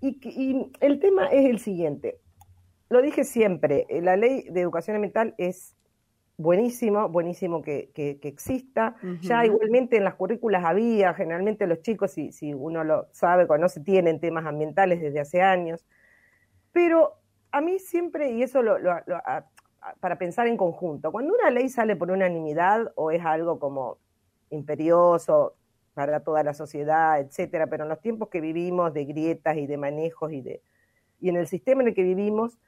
Y, el tema es el siguiente. Lo dije siempre, eh, la ley de educación ambiental es buenísimo, buenísimo que, exista. Ya igualmente en las currículas había, generalmente los chicos, si, si uno lo sabe, conoce, tienen temas ambientales desde hace años. Pero a mí siempre, y eso lo, para pensar en conjunto, cuando una ley sale por unanimidad o es algo como imperioso para toda la sociedad, etcétera, pero en los tiempos que vivimos de grietas y de manejos y de y en el sistema en el que vivimos,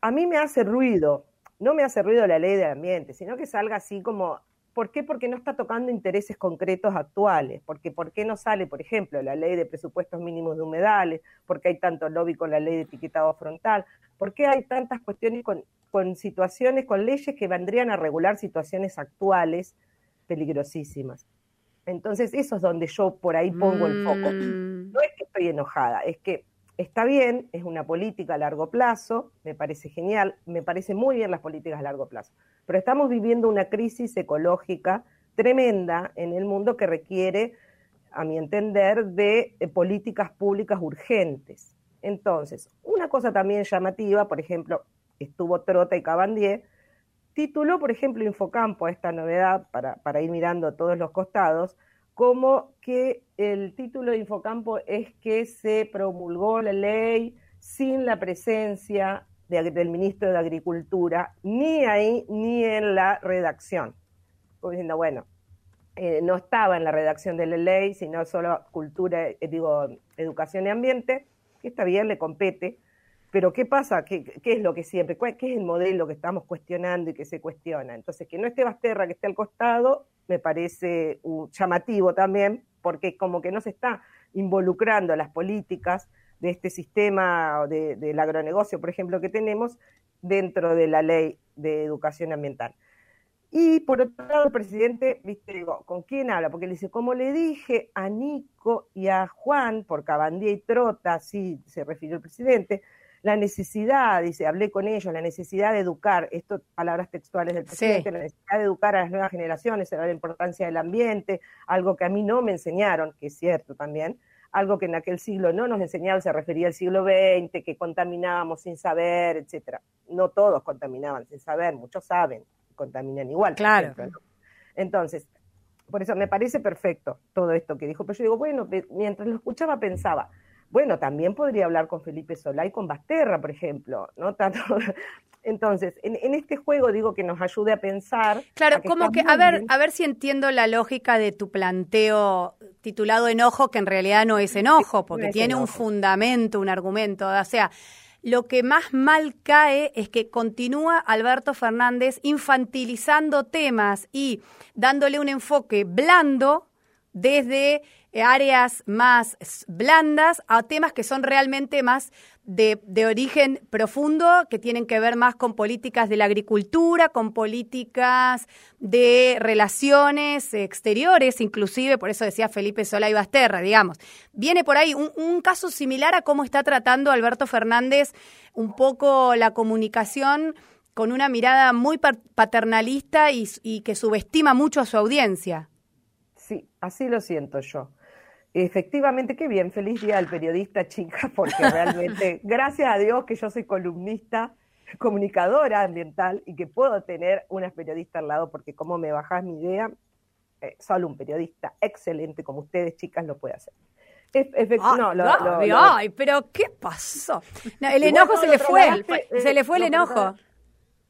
a mí me hace ruido, no me hace ruido la ley del ambiente, sino que salga así como ¿Por qué? Porque no está tocando intereses concretos actuales. Porque ¿por qué no sale, por ejemplo, la ley de presupuestos mínimos de humedales? ¿Por qué hay tanto lobby con la ley de etiquetado frontal? ¿Por qué hay tantas cuestiones con, con situaciones, con leyes que vendrían a regular situaciones actuales peligrosísimas? Entonces, eso es donde yo por ahí pongo el foco. Mm. No es que estoy enojada, es que está bien, es una política a largo plazo, me parece genial, me parece muy bien las políticas a largo plazo, pero estamos viviendo una crisis ecológica tremenda en el mundo que requiere, a mi entender, de eh, políticas públicas urgentes. Entonces, una cosa también llamativa, por ejemplo, estuvo Trota y Cabandier, tituló, por ejemplo, Infocampo a esta novedad, para, ir mirando a todos los costados, como que el título de Infocampo es que se promulgó la ley sin la presencia del ministro de Agricultura, ni ahí ni en la redacción. Como diciendo, bueno, eh, no estaba en la redacción de la ley, sino solo cultura, eh, digo, educación y ambiente, que está bien, le compete, pero ¿qué pasa? ¿Qué, ¿Qué, es lo que siempre, qué es el modelo que estamos cuestionando y que se cuestiona? Entonces, que no esté Basterra, que esté al costado, me parece llamativo también, porque como que no se está involucrando las políticas de este sistema de, del agronegocio, por ejemplo, que tenemos dentro de la ley de educación ambiental. Y por otro lado, el presidente, viste, digo, ¿con quién habla? Porque le dice, como le dije a Nico y a Juan, por Cabandía y Trota, así se refirió el presidente, la necesidad, dice, hablé con ellos, la necesidad de educar, esto palabras textuales del presidente, la necesidad de educar a las nuevas generaciones, la importancia del ambiente, algo que a mí no me enseñaron, que es cierto también, algo que en aquel siglo no nos enseñaban, se refería al siglo XX, que contaminábamos sin saber, etcétera. No todos contaminaban sin saber, muchos saben, contaminan igual. Claro. Entonces, por eso me parece perfecto todo esto que dijo, pero yo digo, bueno, mientras lo escuchaba pensaba, bueno, también podría hablar con Felipe Solá y con Basterra, por ejemplo, ¿no? Tanto, entonces, en, este juego digo que nos ayude a pensar. Claro, como que, a ver, a ver si entiendo la lógica de tu planteo titulado enojo, que en realidad no es enojo, porque tiene un fundamento, un argumento. O sea, lo que más mal cae es que continúa Alberto Fernández infantilizando temas y dándole un enfoque blando desde áreas más blandas a temas que son realmente más de, origen profundo, que tienen que ver más con políticas de la agricultura, con políticas de relaciones exteriores, inclusive, por eso decía Felipe Sola y Basterra, digamos. Viene por ahí un, caso similar a cómo está tratando Alberto Fernández un poco la comunicación con una mirada muy paternalista y que subestima mucho a su audiencia. Sí, así lo siento yo. Efectivamente, qué bien, feliz día al periodista, chica, porque realmente, gracias a Dios que yo soy columnista, comunicadora ambiental y que puedo tener una periodista al lado, porque como me bajás mi idea, eh, solo un periodista excelente como ustedes, chicas, lo puede hacer. no, ay, pero ¿qué pasó? el enojo se le fue, se le fue el enojo.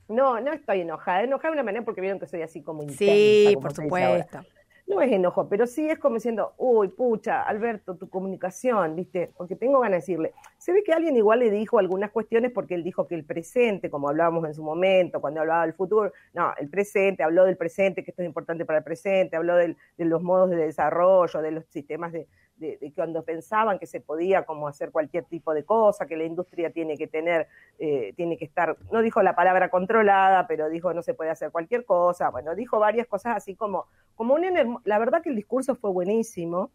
No, no estoy enojada, enojada de una manera porque vieron que soy así como intensa. Sí, por supuesto no es enojo, pero sí es como diciendo, uy, pucha, Alberto, tu comunicación, ¿viste? Porque tengo ganas de decirle, se ve que alguien igual le dijo algunas cuestiones porque él dijo que el presente, como hablábamos en su momento, cuando hablaba del futuro, no, el presente, habló del presente, que esto es importante para el presente, habló de los modos de desarrollo, de los sistemas de, de, cuando pensaban que se podía como hacer cualquier tipo de cosa, que la industria tiene que tener, eh, tiene que estar, no dijo la palabra controlada, pero dijo no se puede hacer cualquier cosa, bueno, dijo varias cosas así como, como un, la verdad que el discurso fue buenísimo,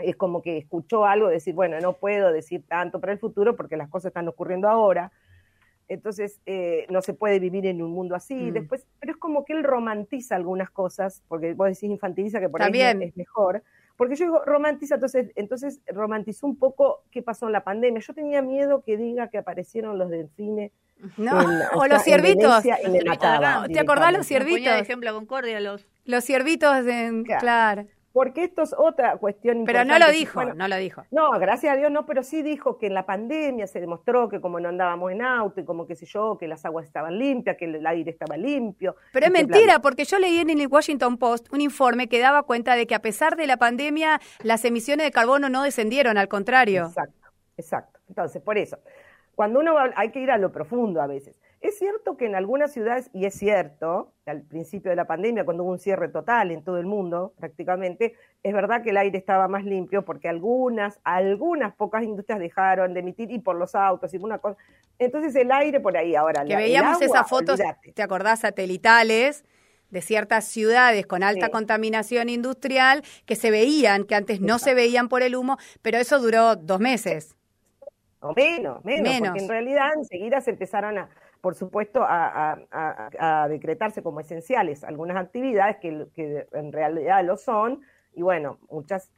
es como que escuchó algo, decir, bueno, no puedo decir tanto para el futuro porque las cosas están ocurriendo ahora, entonces eh, no se puede vivir en un mundo así. Mm. Después, pero es como que él romantiza algunas cosas, porque vos decís infantiliza que por ahí es mejor, Porque yo digo, romantiza, entonces, entonces romantizó un poco qué pasó en la pandemia. Yo tenía miedo que diga que aparecieron los delfines. No, o, los ciervitos. ¿Te acordás los ciervitos? De ejemplo, Concordia, los... Los ciervitos, en, claro porque esto es otra cuestión Pero no lo dijo, no lo dijo. No, gracias a Dios no, pero sí dijo que en la pandemia se demostró que como no andábamos en auto y como qué sé yo, que las aguas estaban limpias, que el aire estaba limpio. Pero es mentira, porque yo leí en el Washington Post un informe que daba cuenta de que a pesar de la pandemia las emisiones de carbono no descendieron, al contrario. Exacto, exacto. Entonces, por eso, cuando uno va, hay que ir a lo profundo a veces. Es cierto que en algunas ciudades, y es cierto, al principio de la pandemia, cuando hubo un cierre total en todo el mundo prácticamente, es verdad que el aire estaba más limpio porque algunas, algunas pocas industrias dejaron de emitir y por los autos y una cosa. Entonces el aire por ahí ahora. Que veíamos esas fotos, ¿te acordás? Satelitales de ciertas ciudades con alta contaminación industrial que se veían, que antes no se veían por el humo, pero eso duró dos meses. O menos, menos, menos. porque en realidad enseguida se empezaron a, por supuesto, a, decretarse como esenciales algunas actividades que, en realidad lo son, y bueno, muchas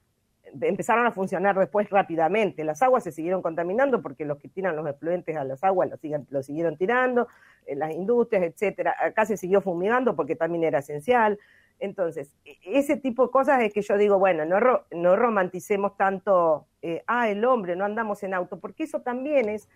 empezaron a funcionar después rápidamente. Las aguas se siguieron contaminando porque los que tiran los efluentes a las aguas lo, siguen, lo siguieron tirando, en las industrias, etcétera. Acá se siguió fumigando porque también era esencial. Entonces, e, ese tipo de cosas es que yo digo, bueno, no, no romanticemos tanto, eh, ah, el hombre, no andamos en auto, porque eso también es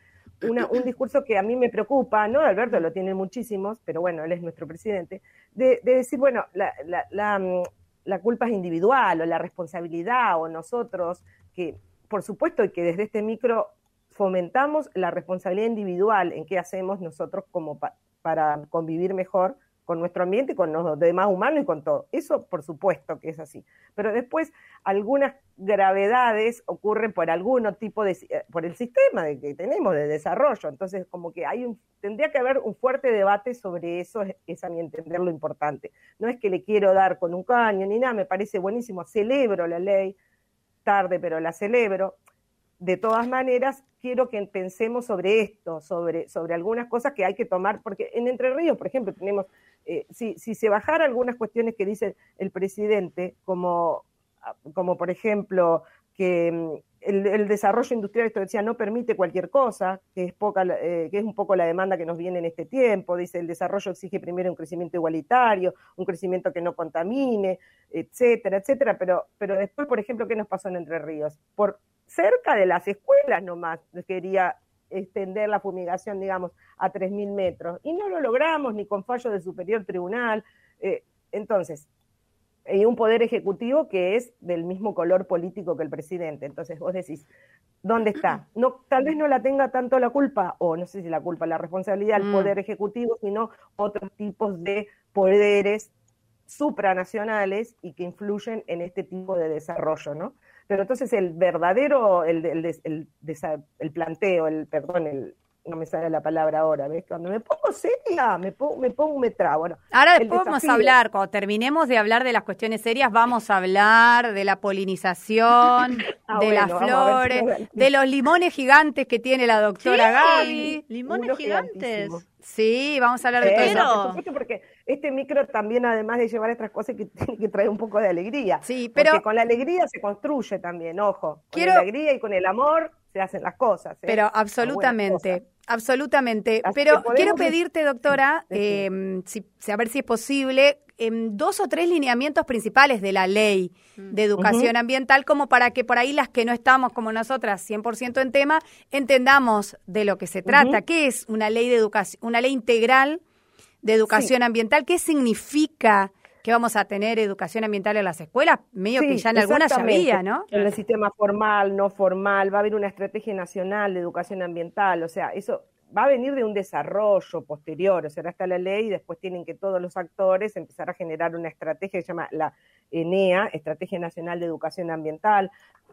un discurso que a mí me preocupa, ¿no? Alberto lo tiene muchísimos, pero bueno, él es nuestro presidente, de, decir, bueno, mm, la, culpa es individual o la responsabilidad o nosotros, que por supuesto y que desde este micro fomentamos la responsabilidad individual en qué hacemos nosotros como para convivir mejor con nuestro ambiente y con los demás humanos y con todo. Eso por supuesto que es así. Pero después algunas gravedades ocurren por algún tipo de, eh, por el sistema de que tenemos de desarrollo. Entonces como que hay un, tendría que haber un fuerte debate sobre eso, es a mi entender lo importante. No es que le quiero dar con un caño ni nada, me parece buenísimo, celebro la ley, tarde pero la celebro, de todas maneras, quiero que pensemos sobre esto, sobre, sobre algunas cosas que hay que tomar, porque en Entre Ríos, por ejemplo, tenemos, eh, si, si se bajara algunas cuestiones que dice el presidente, como, como por ejemplo que mm, el, desarrollo industrial, esto decía, no permite cualquier cosa, que es, poca, eh, que es un poco la demanda que nos viene en este tiempo, dice, el desarrollo exige primero un crecimiento igualitario, un crecimiento que no contamine, etcétera, etcétera, pero, pero después, por ejemplo, ¿qué nos pasó en Entre Ríos? Por cerca de las escuelas nomás quería extender la fumigación, digamos, a 3.000 metros. Y no lo logramos ni con fallo del superior tribunal. Eh, entonces, hay un poder ejecutivo que es del mismo color político que el presidente. Entonces vos decís, ¿dónde está? No, tal vez no la tenga tanto la culpa, o no sé si la culpa, la responsabilidad del mm. poder ejecutivo, sino otros tipos de poderes supranacionales y que influyen en este tipo de desarrollo, ¿no? Pero entonces el verdadero, el, el, el, planteo, el, perdón, el, no me sale la palabra ahora, ¿ves? Cuando me pongo seria, me pongo, me pongo, me trago. Bueno, ahora después vamos a hablar, cuando terminemos de hablar de las cuestiones serias, vamos a hablar de la polinización, ah, de las flores, de los limones gigantes que tiene la doctora Gaby. Limones gigantes. Sí, vamos a hablar de todo eso. Porque este micro también, además de llevar estas cosas, que tiene que traer un poco de alegría. Sí, pero. Porque con la alegría se construye también, ojo. Con la alegría y con el amor se hacen las cosas. ¿eh? Pero absolutamente, absolutamente. Pero quiero pedirte, doctora, em, si, a ver si es posible, em, dos o tres lineamientos principales de la ley mm. de educación ambiental, como para que por ahí las que no estamos como nosotras 100% en tema, entendamos de lo que se trata. ¿Qué es una ley de educación, una ley integral de educación ambiental? ¿Qué significa? que vamos a tener educación ambiental en las escuelas, medio que ya en algunas ya había, ¿no? En el sistema formal, no formal, va a haber una estrategia nacional de educación ambiental, o sea, eso va a venir de un desarrollo posterior, o sea, ahora está la ley y después tienen que todos los actores empezar a generar una estrategia que se llama la ENEA, Estrategia Nacional de Educación Ambiental.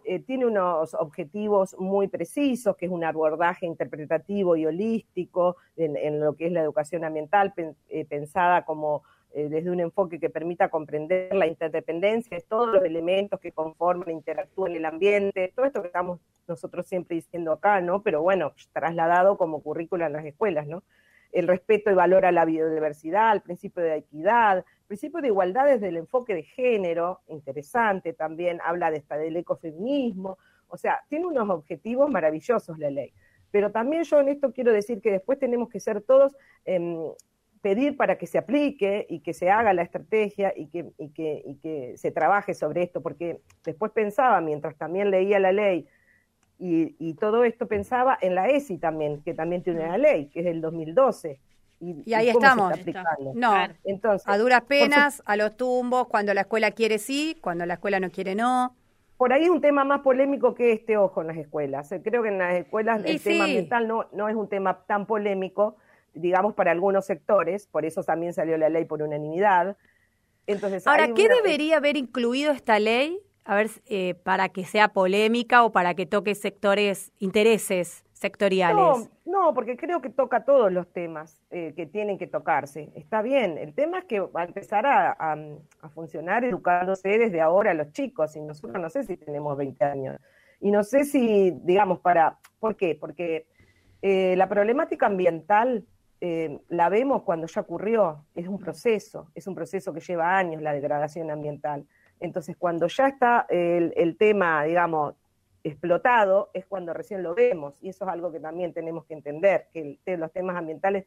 Eh, tiene unos objetivos muy precisos, que es un abordaje interpretativo y holístico en, lo que es la educación ambiental, eh, pensada como eh, desde un enfoque que permita comprender la interdependencia de todos los elementos que conforman, interactúan en el ambiente, todo esto que estamos nosotros siempre diciendo acá, ¿no? Pero bueno, trasladado como currícula en las escuelas, ¿no? El respeto y valor a la biodiversidad, el principio de equidad, principio de igualdad desde el enfoque de género, interesante también, habla de esta, del ecofeminismo, o sea, tiene unos objetivos maravillosos la ley. Pero también yo en esto quiero decir que después tenemos que ser todos, em, pedir para que se aplique y que se haga la estrategia y que se trabaje sobre esto, porque después pensaba, mientras también leía la ley, y, todo esto pensaba en la ESI también, que también tiene una ley, que es del 2012. Y, ahí estamos. No, Entonces, a duras penas, a los tumbos, cuando la escuela quiere sí, cuando la escuela no quiere no. Por ahí es un tema más polémico que este, ojo, en las escuelas. Eh, creo que en las escuelas el tema ambiental no, no es un tema tan polémico, digamos, para algunos sectores, por eso también salió la ley por unanimidad. Entonces, Ahora, ¿qué debería haber incluido esta ley a ver, eh, para que sea polémica o para que toque sectores, intereses sectoriales? No, porque creo que toca todos los temas eh, que tienen que tocarse. Está bien, el tema es que va a empezar a, funcionar educándose desde ahora los chicos, y nosotros no sé si tenemos 20 años. Y no sé si, digamos, para... ¿Por qué? Porque eh, la problemática ambiental la vemos cuando ya ocurrió, es un proceso, es un proceso que lleva años la degradación ambiental. Entonces, cuando ya está el, tema, digamos, explotado, es cuando recién lo vemos. Y eso es algo que también tenemos que entender, que los temas ambientales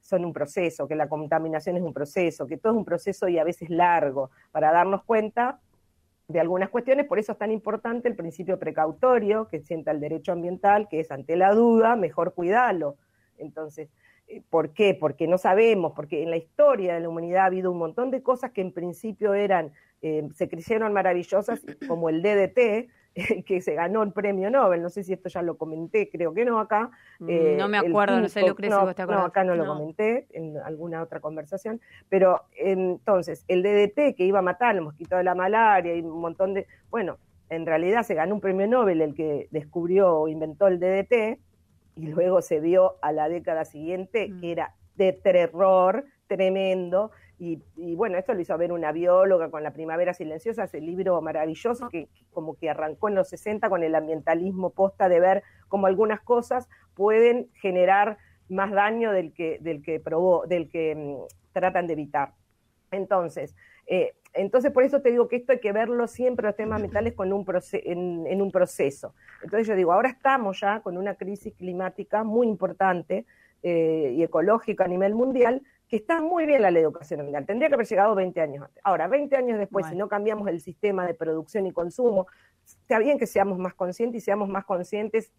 son un proceso, que la contaminación es un proceso, que todo es un proceso y a veces largo, para darnos cuenta de algunas cuestiones, por eso es tan importante el principio precautorio que sienta el derecho ambiental, que es ante la duda, mejor cuidarlo. Entonces, eh, ¿por qué? Porque no sabemos, porque en la historia de la humanidad ha habido un montón de cosas que en principio eran eh, se creyeron maravillosas, como el DDT, que se ganó el premio Nobel, no sé si esto ya lo comenté, creo que no acá. Mm, eh, no me acuerdo, no sé, Lucrecia, no, no, acá no, lo comenté, en alguna otra conversación, pero entonces, el DDT que iba a matar el mosquito de la malaria y un montón de, bueno, en realidad se ganó un premio Nobel el que descubrió o inventó el DDT, y luego se vio a la década siguiente que mm. era de terror tremendo, y, bueno, esto lo hizo ver una bióloga con La Primavera Silenciosa, ese libro maravilloso que, como que arrancó en los 60 con el ambientalismo posta de ver cómo algunas cosas pueden generar más daño del que, del que, probó, del que mm, tratan de evitar. Entonces, eh, entonces, por eso te digo que esto hay que verlo siempre, los temas ambientales, con un en, un proceso. Entonces, yo digo, ahora estamos ya con una crisis climática muy importante eh, y ecológica a nivel mundial, que está muy bien la ley de educación ambiental. Tendría que haber llegado 20 años antes. Ahora, 20 años después, si no cambiamos el sistema de producción y consumo, está bien que seamos más conscientes y seamos más conscientes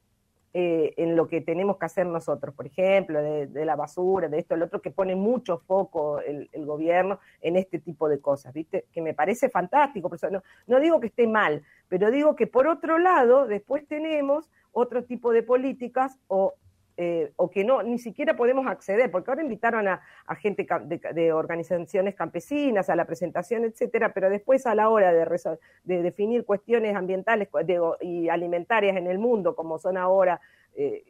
eh, en lo que tenemos que hacer nosotros, por ejemplo, de, la basura, de esto, el otro, que pone mucho foco el, gobierno en este tipo de cosas, ¿viste? Que me parece fantástico, por eso no, no digo que esté mal, pero digo que por otro lado, después tenemos otro tipo de políticas o eh, o que no ni siquiera podemos acceder, porque ahora invitaron a, gente de, organizaciones campesinas a la presentación, etcétera, pero después a la hora de, de definir cuestiones ambientales y alimentarias en el mundo, como son ahora, eh,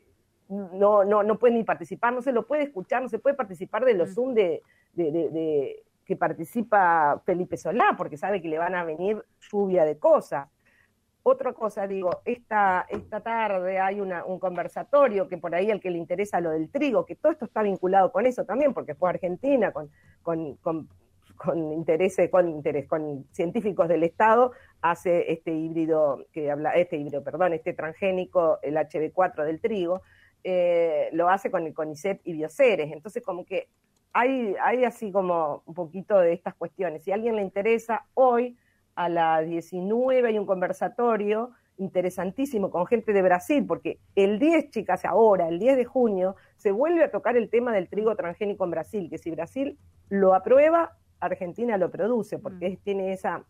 no, no, no pueden ni participar, no se lo puede escuchar, no se puede participar de los mm. Zoom de, de que participa Felipe Solá, porque sabe que le van a venir lluvia de cosas. Otra cosa, digo, esta, esta tarde hay una, un conversatorio que por ahí al que le interesa lo del trigo, que todo esto está vinculado con eso también, porque fue Argentina con, con, con, interés, con interés, con científicos del Estado, hace este híbrido, que habla, este híbrido, perdón, este transgénico, el HB4 del trigo, eh, lo hace con el CONICET y Bioceres. Entonces, como que hay, hay así como un poquito de estas cuestiones. Si a alguien le interesa, hoy a las 19 hay un conversatorio interesantísimo con gente de Brasil, porque el 10, chicas, ahora, el 10 de junio, se vuelve a tocar el tema del trigo transgénico en Brasil, que si Brasil lo aprueba, Argentina lo produce, porque mm. tiene esa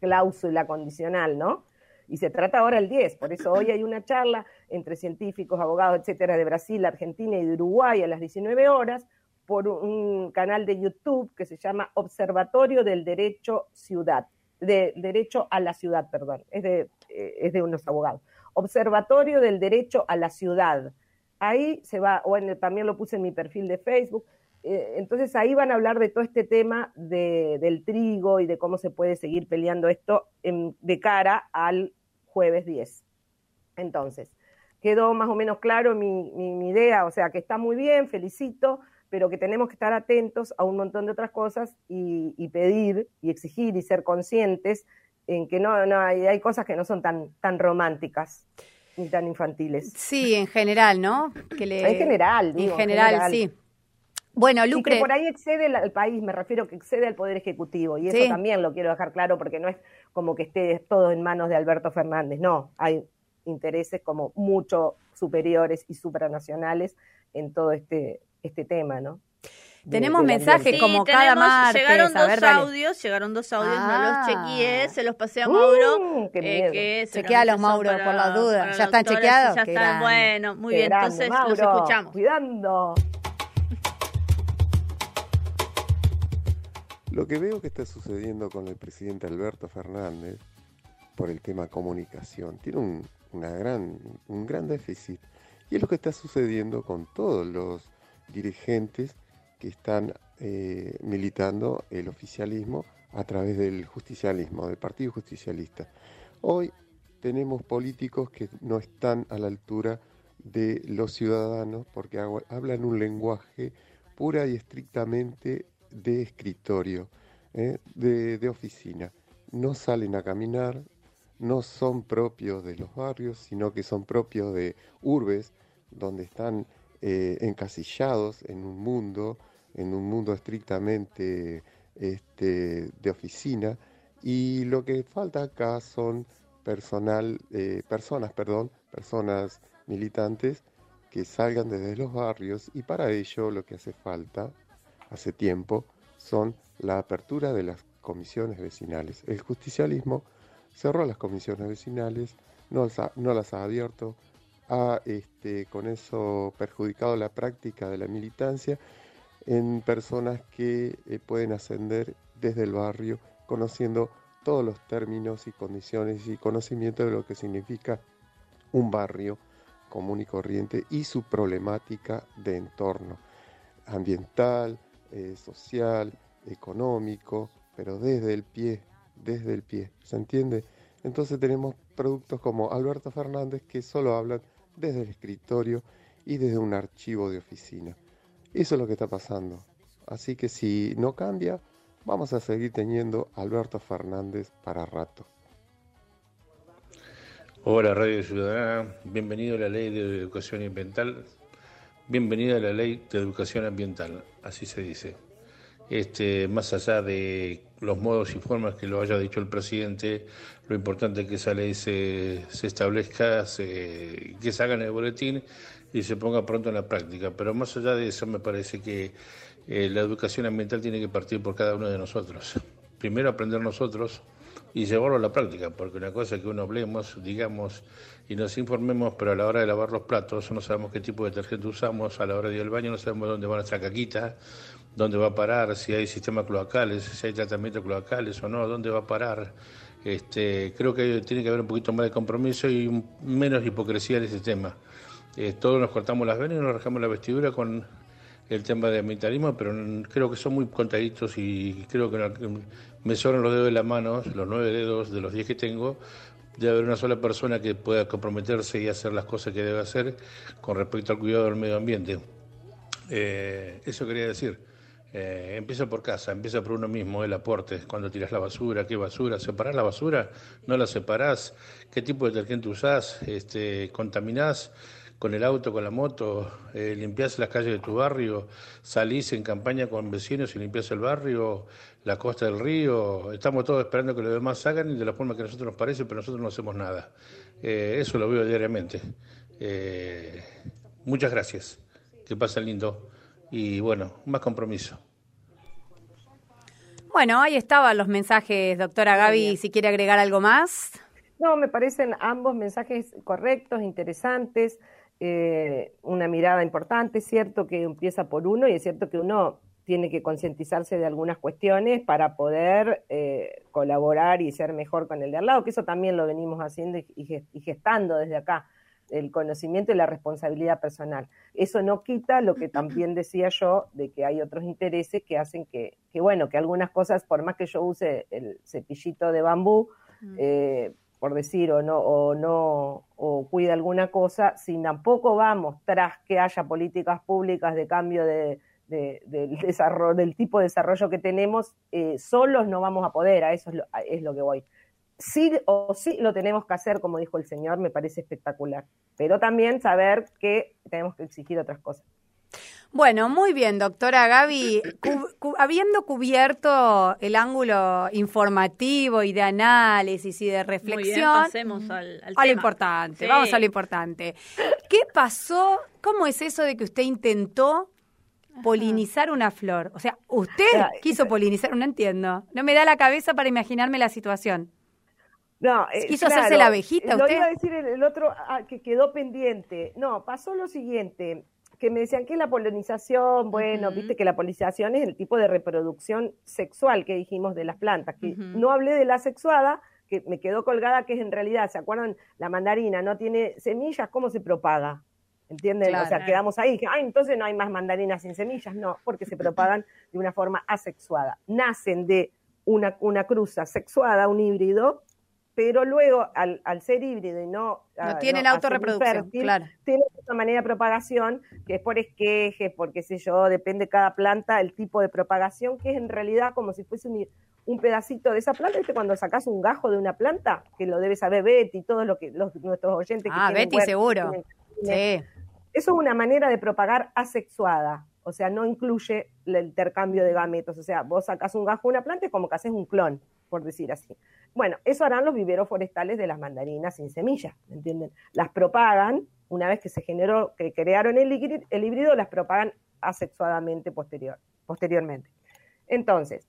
cláusula condicional, ¿no? Y se trata ahora el 10, por eso hoy hay una charla entre científicos, abogados, etcétera, de Brasil, Argentina y de Uruguay a las 19 horas por un canal de YouTube que se llama Observatorio del Derecho Ciudad de Derecho a la Ciudad, perdón, es de, eh, es de unos abogados. Observatorio del Derecho a la Ciudad. Ahí se va, o también lo puse en mi perfil de Facebook, eh, entonces ahí van a hablar de todo este tema de, del trigo y de cómo se puede seguir peleando esto de cara al jueves 10. Entonces, quedó más o menos claro mi idea, o sea que está muy bien, felicito, pero que tenemos que estar atentos a un montón de otras cosas y, pedir y exigir y ser conscientes en que no, no hay, hay, cosas que no son tan, tan románticas ni tan infantiles. Sí, en general, ¿no? Que En general, digo, En general, sí. Bueno, Lucre. que por ahí excede al país, me refiero que excede al Poder Ejecutivo, y eso también lo quiero dejar claro porque no es como que esté todo en manos de Alberto Fernández, no, hay intereses como mucho superiores y supranacionales en todo este, este tema, ¿no? Tenemos mensajes como cada martes. Llegaron dos audios, llegaron dos audios, no los ah. chequeé, se los pasé a Mauro. Uh, eh, Chequea los Mauro por las dudas. ¿Ya están chequeados? Ya están, bueno, muy bien, entonces los escuchamos. Cuidando. Lo que veo que está sucediendo con el presidente Alberto Fernández por el tema comunicación, tiene un, una gran, un gran déficit. Y es lo que está sucediendo con todos los dirigentes que están eh, militando el oficialismo a través del justicialismo, del Partido Justicialista. Hoy tenemos políticos que no están a la altura de los ciudadanos porque hablan un lenguaje pura y estrictamente de escritorio, eh, de, de oficina. No salen a caminar, no son propios de los barrios, sino que son propios de urbes, donde están eh, encasillados en un mundo, en un mundo estrictamente este, de oficina, y lo que falta acá son personal, eh, personas, perdón, personas militantes que salgan desde los barrios y para ello lo que hace falta, hace tiempo, son la apertura de las comisiones vecinales. El justicialismo cerró las comisiones vecinales, no, las ha abierto, ha este, con eso perjudicado la práctica de la militancia en personas que eh, pueden ascender desde el barrio conociendo todos los términos y condiciones y conocimiento de lo que significa un barrio común y corriente y su problemática de entorno ambiental, eh, social, económico, pero desde el pie, desde el pie, ¿se entiende? Entonces tenemos productos como Alberto Fernández que solo hablan desde el escritorio y desde un archivo de oficina. Eso es lo que está pasando. Así que si no cambia, vamos a seguir teniendo Alberto Fernández para rato. Hola Radio Ciudadana, bienvenido a la Ley de Educación Ambiental, bienvenida a la Ley de Educación Ambiental, así se dice. Este, más allá de los modos y formas que lo haya dicho el presidente, lo importante es que esa ley se, establezca, que se haga en el boletín y se ponga pronto en la práctica. Pero más allá de eso, me parece que eh, la educación ambiental tiene que partir por cada uno de nosotros. Primero aprender nosotros y llevarlo a la práctica, porque una cosa es que uno hablemos, digamos y nos informemos, pero a la hora de lavar los platos no sabemos qué tipo de detergente usamos, a la hora de ir al baño no sabemos dónde va nuestra caquita, dónde va a parar, si hay sistemas cloacales, si hay tratamientos cloacales o no, dónde va a parar. Este, creo que tiene que haber un poquito más de compromiso y menos hipocresía en ese tema. Eh, todos nos cortamos las venas y nos dejamos la vestidura con el tema de ambientalismo, pero creo que son muy contaditos y creo que me sobran los dedos de la mano, los nueve dedos de los diez que tengo, debe haber una sola persona que pueda comprometerse y hacer las cosas que debe hacer con respecto al cuidado del medio ambiente. Eh, eso quería decir. Eh, empieza por casa, empieza por uno mismo, el aporte, cuando tiras la basura, qué basura, separás la basura, no la separás, qué tipo de detergente usás, este, contaminás con el auto, con la moto, eh, las calles de tu barrio, salís en campaña con vecinos y limpiás el barrio, la costa del río, estamos todos esperando que los demás hagan y de la forma que a nosotros nos parece, pero nosotros no hacemos nada. Eh, eso lo veo diariamente. Eh, muchas gracias, que pasen lindo y bueno, más compromiso. Bueno, ahí estaban los mensajes, doctora Gaby, si quiere agregar algo más. No, me parecen ambos mensajes correctos, interesantes, eh, una mirada importante, es cierto que empieza por uno y es cierto que uno tiene que concientizarse de algunas cuestiones para poder eh, colaborar y ser mejor con el de al lado, que eso también lo venimos haciendo y gestando desde acá el conocimiento y la responsabilidad personal. Eso no quita lo que también decía yo, de que hay otros intereses que hacen que, que bueno, que algunas cosas, por más que yo use el cepillito de bambú, mm. eh, por decir, o no, o no, o cuida alguna cosa, si tampoco vamos tras que haya políticas públicas de cambio de, del desarrollo, del tipo de desarrollo que tenemos, eh, solos no vamos a poder, a eso es lo, es lo que voy. Sí o sí lo tenemos que hacer, como dijo el señor, me parece espectacular, pero también saber que tenemos que exigir otras cosas. Bueno, muy bien, doctora Gaby. habiendo cubierto el ángulo informativo y de análisis y de reflexión, pasemos al, a lo importante. Vamos a lo importante. ¿Qué pasó? ¿Cómo es eso de que usted intentó polinizar una flor? O sea, usted quiso polinizar, no entiendo. No me da la cabeza para imaginarme la situación. No, eh, ¿Quiso hacerse la abejita usted? Lo iba a decir el, otro ah, que quedó pendiente. No, pasó lo siguiente que me decían que la polinización, bueno, viste que la polinización es el tipo de reproducción sexual que dijimos de las plantas, que no hablé de la sexuada, que me quedó colgada, que es en realidad, ¿se acuerdan? La mandarina no tiene semillas, ¿cómo se propaga? ¿Entienden? o sea, quedamos ahí, dije, ay, entonces no hay más mandarinas sin semillas, no, porque se propagan de una forma asexuada. Nacen de una, una cruza sexuada, un híbrido, pero luego al, ser híbrido y no... No tienen autorreproducción, claro. Tiene una manera de propagación que es por esquejes, por qué sé yo, depende cada planta el tipo de propagación, que es en realidad como si fuese un, pedacito de esa planta, ¿viste? Cuando sacas un gajo de una planta, que lo debe saber Betty, todos lo que, los, nuestros oyentes ah, Betty seguro. sí. Eso es una manera de propagar asexuada, o sea, no incluye el intercambio de gametos, o sea, vos sacas un gajo de una planta y como que haces un clon, por decir así. Bueno, eso harán los viveros forestales de las mandarinas sin semillas, ¿me entienden? Las propagan, una vez que se generó, que crearon el, híbrido, las propagan asexuadamente posterior, posteriormente. Entonces,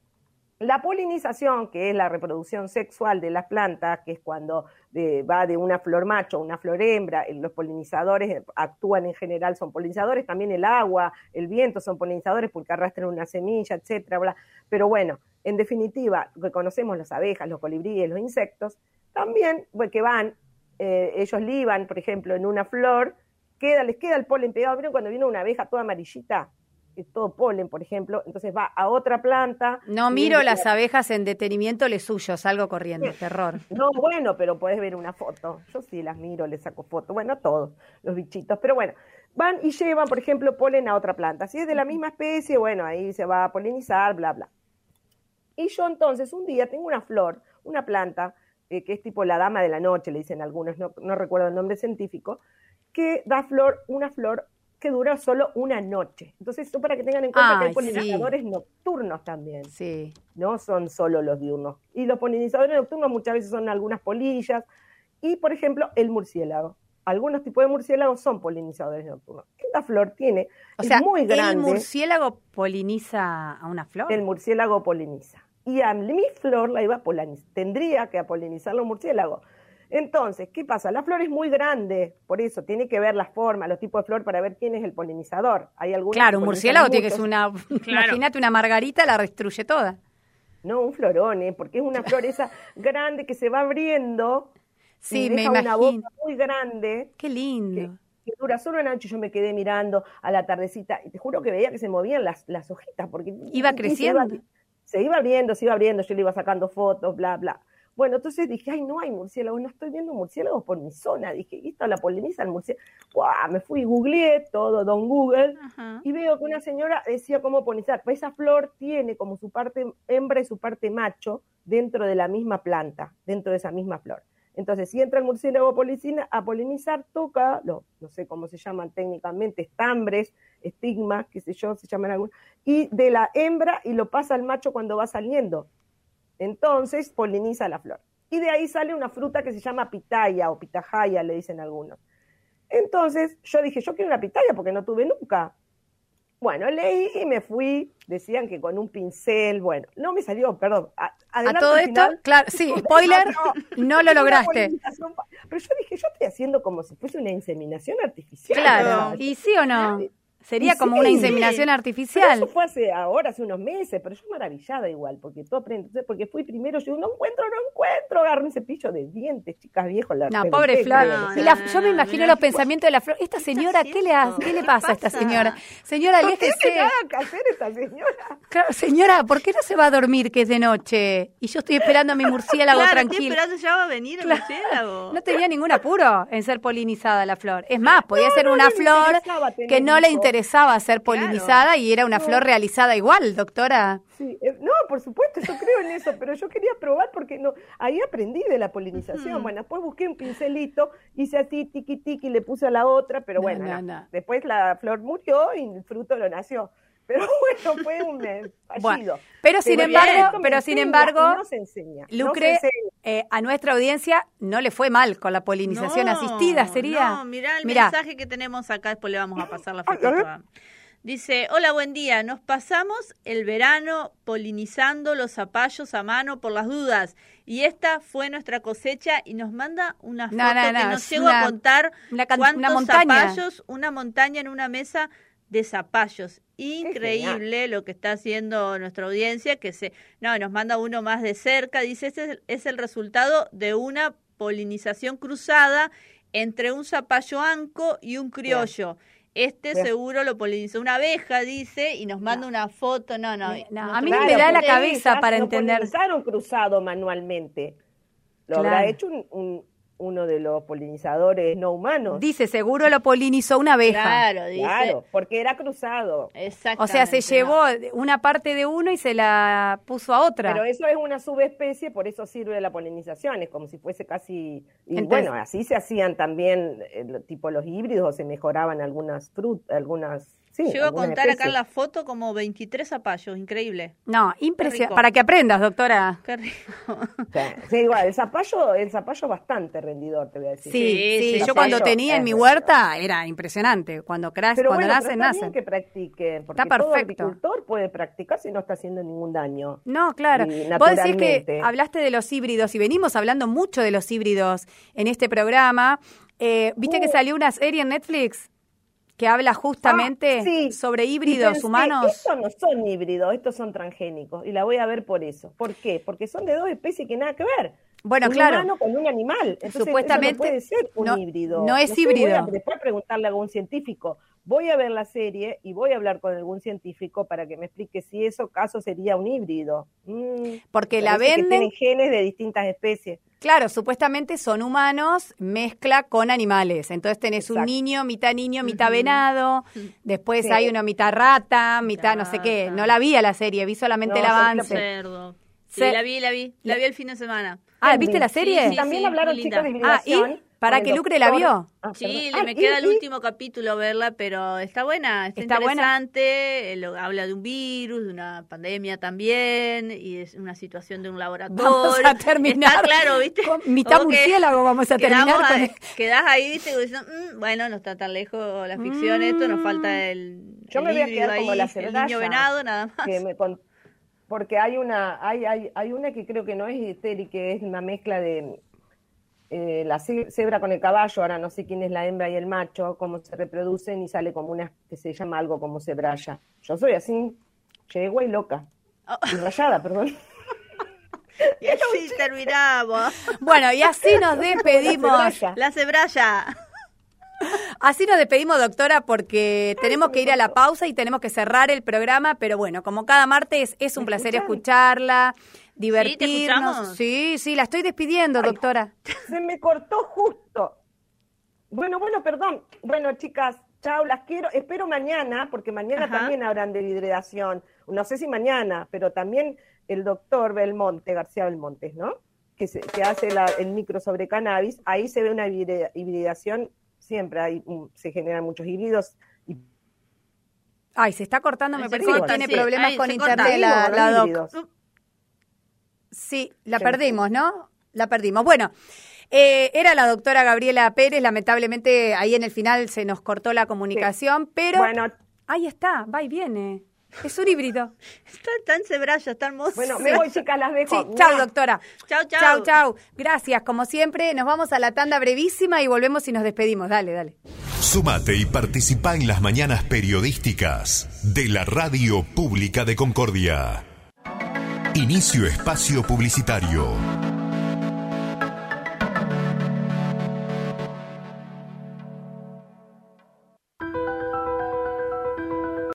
la polinización, que es la reproducción sexual de las plantas, que es cuando eh, va de una flor macho a una flor hembra, eh, los polinizadores actúan en general, son polinizadores, también el agua, el viento son polinizadores porque arrastran una semilla, etcétera, bla. Pero bueno, en definitiva, que conocemos las abejas, los colibríes, los insectos, también pues, que van, eh, ellos liban, por ejemplo, en una flor, queda, les queda el polen pegado. ¿Vieron cuando viene una abeja toda amarillita? Es todo polen, por ejemplo, entonces va a otra planta. No miro las abejas en detenimiento, les suyo, salgo corriendo, terror. No, bueno, pero puedes ver una foto. Yo sí las miro, les saco foto. Bueno, todos los bichitos, pero bueno, van y llevan, por ejemplo, polen a otra planta. Si es de la misma especie, bueno, ahí se va a polinizar, bla, bla. Y yo entonces un día tengo una flor, una planta, eh, que es tipo la dama de la noche, le dicen algunos, no, recuerdo el nombre científico, que da flor, una flor que dura solo una noche. Entonces, esto para que tengan en cuenta que hay polinizadores nocturnos también. Sí. No son solo los diurnos. Y los polinizadores nocturnos muchas veces son algunas polillas. Y, por ejemplo, el murciélago. Algunos tipos de murciélagos son polinizadores nocturnos. Esta flor tiene, o sea, muy grande. ¿El murciélago poliniza a una flor? El murciélago poliniza y a mi flor la iba a polinizar. Tendría que polinizar los murciélagos. Entonces, ¿qué pasa? La flor es muy grande, por eso tiene que ver la forma, los tipos de flor para ver quién es el polinizador. Hay algunos claro, un murciélago tiene que ser una. Imagínate una margarita, la destruye toda. No, un florón, ¿eh? porque es una flor esa grande que se va abriendo. Sí, me imagino. una boca muy grande. Qué lindo. Que, dura solo una noche. Yo me quedé mirando a la tardecita y te juro que veía que se movían las, las hojitas. porque Iba creciendo se iba abriendo, se iba abriendo, yo le iba sacando fotos, bla, bla. Bueno, entonces dije, ay, no hay murciélagos, no estoy viendo murciélagos por mi zona. Dije, esto la poliniza el murciélago. Me fui, googleé todo, don Google, y veo que una señora decía cómo polinizar. Pues esa flor tiene como su parte hembra y su parte macho dentro de la misma planta, dentro de esa misma flor. Entonces, si entra el murciélago a polinizar, toca, no, no sé cómo se llaman técnicamente, estambres, estigmas, qué sé yo, se llaman algunos, y de la hembra y lo pasa al macho cuando va saliendo. Entonces, poliniza la flor. Y de ahí sale una fruta que se llama pitaya o pitajaya, le dicen algunos. Entonces, yo dije, yo quiero una pitaya porque no tuve nunca. Bueno, leí y me fui, decían que con un pincel, bueno, no me salió, perdón. A, todo esto, claro, sí, spoiler, no, lo lograste. Pero yo dije, yo estoy haciendo como si fuese una inseminación artificial. Claro, ¿y sí o no? Sería como una inseminación artificial. eso fue hace ahora, hace unos meses, pero yo maravillada igual, porque todo aprende. Porque fui primero, yo no encuentro, no encuentro, agarré un cepillo de dientes, chicas viejos. La no, pobre Flor. yo me imagino los pensamientos de la Flor. Esta señora, ¿qué le, hace, ¿qué le pasa a esta señora? Señora, ¿Qué tiene que hacer esta señora? Claro, señora, ¿por qué no se va a dormir que es de noche? Y yo estoy esperando a mi murciélago claro, tranquilo. Estoy esperando ya va a venir el murciélago. No tenía ningún apuro en ser polinizada la flor. Es más, podía ser una flor que no le interesaba interesaba ser polinizada y era una flor realizada igual, doctora. Sí, eh, no, por supuesto, yo creo en eso, pero yo quería probar porque no, ahí aprendí de la polinización. Bueno, después busqué un pincelito, hice así tiqui tiqui, le puse a la otra, pero bueno, después la flor murió y el fruto lo nació. Pero bueno, fue un fallido. pero sin embargo, pero sin embargo, no se enseña, Lucre, eh, a nuestra audiencia no le fue mal con la polinización asistida, sería. No, mirá el mensaje que tenemos acá, después le vamos a pasar la foto. Dice, hola, buen día. Nos pasamos el verano polinizando los zapallos a mano por las dudas. Y esta fue nuestra cosecha y nos manda una foto que nos llegó a contar cuántos montaña. zapallos, una montaña en una mesa de zapallos. Increíble lo que está haciendo nuestra audiencia, que se, no, nos manda uno más de cerca, dice, este es el resultado de una polinización cruzada entre un zapallo anco y un criollo. Este seguro lo polinizó una abeja, dice, y nos manda una foto. No, no, a mí me da la cabeza para entender. Polinizaron cruzado manualmente. Lo habrá hecho un, uno de los polinizadores no humanos. Dice, seguro lo polinizó una abeja. Claro, dice. Claro, porque era cruzado. O sea, se llevó una parte de uno y se la puso a otra. Pero eso es una subespecie, por eso sirve la polinización, es como si fuese casi... Y bueno, así se hacían también, eh, tipo los híbridos, o se mejoraban algunas frutas, algunas Sí, Llego a contar acá en la foto como 23 zapallos, increíble. No, impresionante. Para que aprendas, doctora. Qué rico. Sí, igual, el zapallo, el zapallo bastante rendidor, te voy a decir. Sí, sí, yo cuando tenía en mi huerta era impresionante. Cuando, crece, cuando bueno, nacen, nacen. que practique, porque está perfecto. todo agricultor puede practicar si no está haciendo ningún daño. No, claro. Vos decís que hablaste de los híbridos y venimos hablando mucho de los híbridos en este programa. Eh, ¿Viste que uh. salió una serie en Netflix? Que habla justamente ah, sobre híbridos humanos. Estos no son híbridos, estos son transgénicos. Y la voy a ver por eso. ¿Por qué? Porque son de dos especies que nada que ver. Bueno, un claro. humano con un animal. Supuestamente. no puede ser un híbrido. No es híbrido. después preguntarle a algún científico. Voy a ver la serie y voy a hablar con algún científico para que me explique si eso caso sería un híbrido. Mm, Porque la venden. tienen genes de distintas especies. Claro, supuestamente son humanos, mezcla con animales. Entonces tenés un niño, mitad niño, mitad venado. Después hay uno mitad rata, mitad no sé qué. No la vi a la serie, vi solamente el avance. Cerdo. Sí, la vi, la vi. La vi el fin de semana. Ah, ¿viste la serie? Sí, también hablaron chicos de Ah, ¿y? Para que Lucre la vio. Ah, sí, le me queda el último capítulo verla, pero está buena, está, interesante. habla de un virus, de una pandemia también, y es una situación de un laboratorio. Vamos a terminar. Está claro, ¿viste? Con mitad murciélago vamos a terminar. Con... Quedás ahí, ¿viste? Diciendo, mm, bueno, no está tan lejos la ficción esto, nos falta mm. el. Yo me voy a quedar como la el niño venado, nada más. porque hay una, hay, hay, hay una que creo que no es que es una mezcla de eh, la cebra con el caballo, ahora no sé quién es la hembra y el macho, cómo se reproducen y sale como una que se llama algo como cebraya. Yo soy así, yegua y loca. Oh. Y rayada, perdón. Y así terminamos. Bueno, y así nos despedimos. La cebraya. Así nos despedimos, doctora, porque tenemos que ir a la pausa y tenemos que cerrar el programa, pero bueno, como cada martes es un placer escucharla divertirnos. ¿Sí, sí, la estoy despidiendo, doctora. Se me cortó justo. Bueno, bueno, perdón. Bueno, chicas, chao, las quiero. Espero mañana, porque mañana también habrán de hidratación. No sé si mañana, pero también el doctor Belmonte, García Belmonte, ¿no? Que, se, que hace el micro sobre cannabis. Ahí se ve una hibridación, siempre hay, se generan muchos híbridos. Y... Ay, se está cortando, me parece que tiene problemas con internet la, la Sí, la perdimos, ¿no? La perdimos. Bueno, eh, era la doctora Gabriela Pérez, lamentablemente ahí en el final se nos cortó la comunicación, pero bueno. ahí está, va y viene. Es un híbrido. Está tan cebraya, está hermoso. Bueno, me voy, chicas, las dejo. Sí, chao, doctora. Chao, chao. Chao, chao. Gracias, como siempre. Nos vamos a la tanda brevísima y volvemos y nos despedimos. Dale, dale. Sumate y participa en las mañanas periodísticas de la Radio Pública de Concordia. Inicio espacio publicitario.